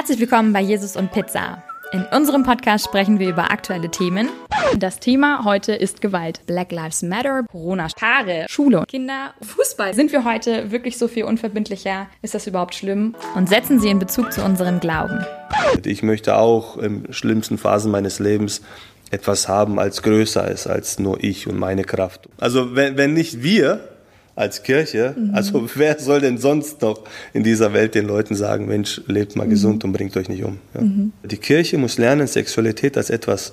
Herzlich willkommen bei Jesus und Pizza. In unserem Podcast sprechen wir über aktuelle Themen. Das Thema heute ist Gewalt. Black Lives Matter, Corona, Paare, Schule, Kinder, Fußball. Sind wir heute wirklich so viel unverbindlicher? Ist das überhaupt schlimm? Und setzen sie in Bezug zu unserem Glauben. Ich möchte auch in schlimmsten Phasen meines Lebens etwas haben, als größer ist als nur ich und meine Kraft. Also wenn, wenn nicht wir als Kirche, mhm. also wer soll denn sonst noch in dieser Welt den Leuten sagen, Mensch, lebt mal mhm. gesund und bringt euch nicht um. Ja. Mhm. Die Kirche muss lernen, Sexualität als etwas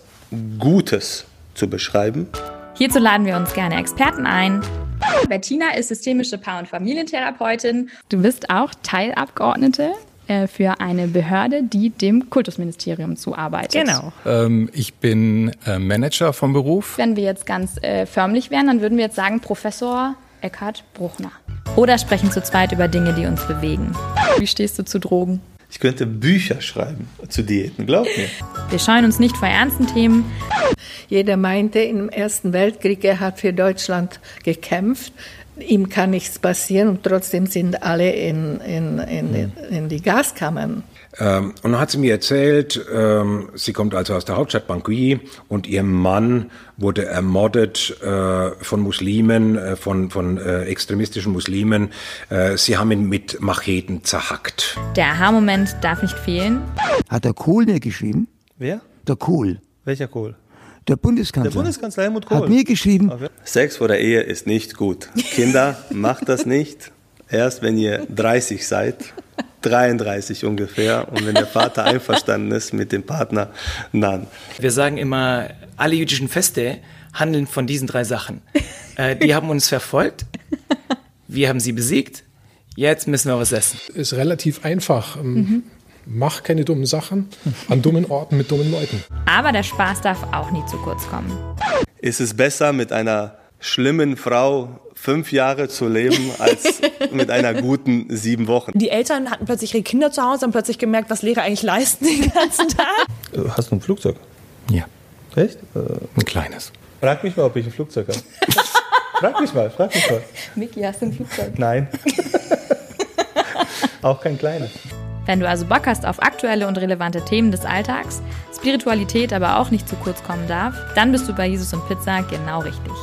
Gutes zu beschreiben. Hierzu laden wir uns gerne Experten ein. Bettina ist systemische Paar- und Familientherapeutin. Du bist auch Teilabgeordnete äh, für eine Behörde, die dem Kultusministerium zuarbeitet. Genau. Ähm, ich bin äh, Manager vom Beruf. Wenn wir jetzt ganz äh, förmlich wären, dann würden wir jetzt sagen Professor Eckhard Bruchner. Oder sprechen zu zweit über Dinge, die uns bewegen. Wie stehst du zu Drogen? Ich könnte Bücher schreiben zu Diäten, glaub mir. Wir scheuen uns nicht vor ernsten Themen. Jeder meinte im Ersten Weltkrieg, er hat für Deutschland gekämpft. Ihm kann nichts passieren und trotzdem sind alle in, in, in, in die Gaskammern. Ähm, und dann hat sie mir erzählt, ähm, sie kommt also aus der Hauptstadt Bangui und ihr Mann wurde ermordet äh, von Muslimen, äh, von, von äh, extremistischen Muslimen. Äh, sie haben ihn mit Macheten zerhackt. Der Aha-Moment darf nicht fehlen. Hat der Kohl mir geschrieben? Wer? Der Kohl. Welcher Kohl? Der Bundeskanzler. Der Bundeskanzler Helmut Kohl. Hat mir geschrieben. Sex vor der Ehe ist nicht gut. Kinder, macht das nicht. Erst wenn ihr 30 seid 33 ungefähr. Und wenn der Vater einverstanden ist mit dem Partner, dann. Wir sagen immer, alle jüdischen Feste handeln von diesen drei Sachen. Äh, die haben uns verfolgt, wir haben sie besiegt, jetzt müssen wir was essen. Ist relativ einfach. Ähm, mhm. Mach keine dummen Sachen an dummen Orten mit dummen Leuten. Aber der Spaß darf auch nie zu kurz kommen. Ist es besser mit einer schlimmen Frau fünf Jahre zu leben als mit einer guten sieben Wochen. Die Eltern hatten plötzlich ihre Kinder zu Hause und plötzlich gemerkt, was Lehrer eigentlich leisten den ganzen Tag. Äh, hast du ein Flugzeug? Ja. Echt? Äh, ein kleines. Frag mich mal, ob ich ein Flugzeug habe. frag mich mal, frag mich mal. Miki, hast du ein Flugzeug? Nein. Auch kein kleines. Wenn du also Bock hast auf aktuelle und relevante Themen des Alltags, Spiritualität aber auch nicht zu kurz kommen darf, dann bist du bei Jesus und Pizza genau richtig.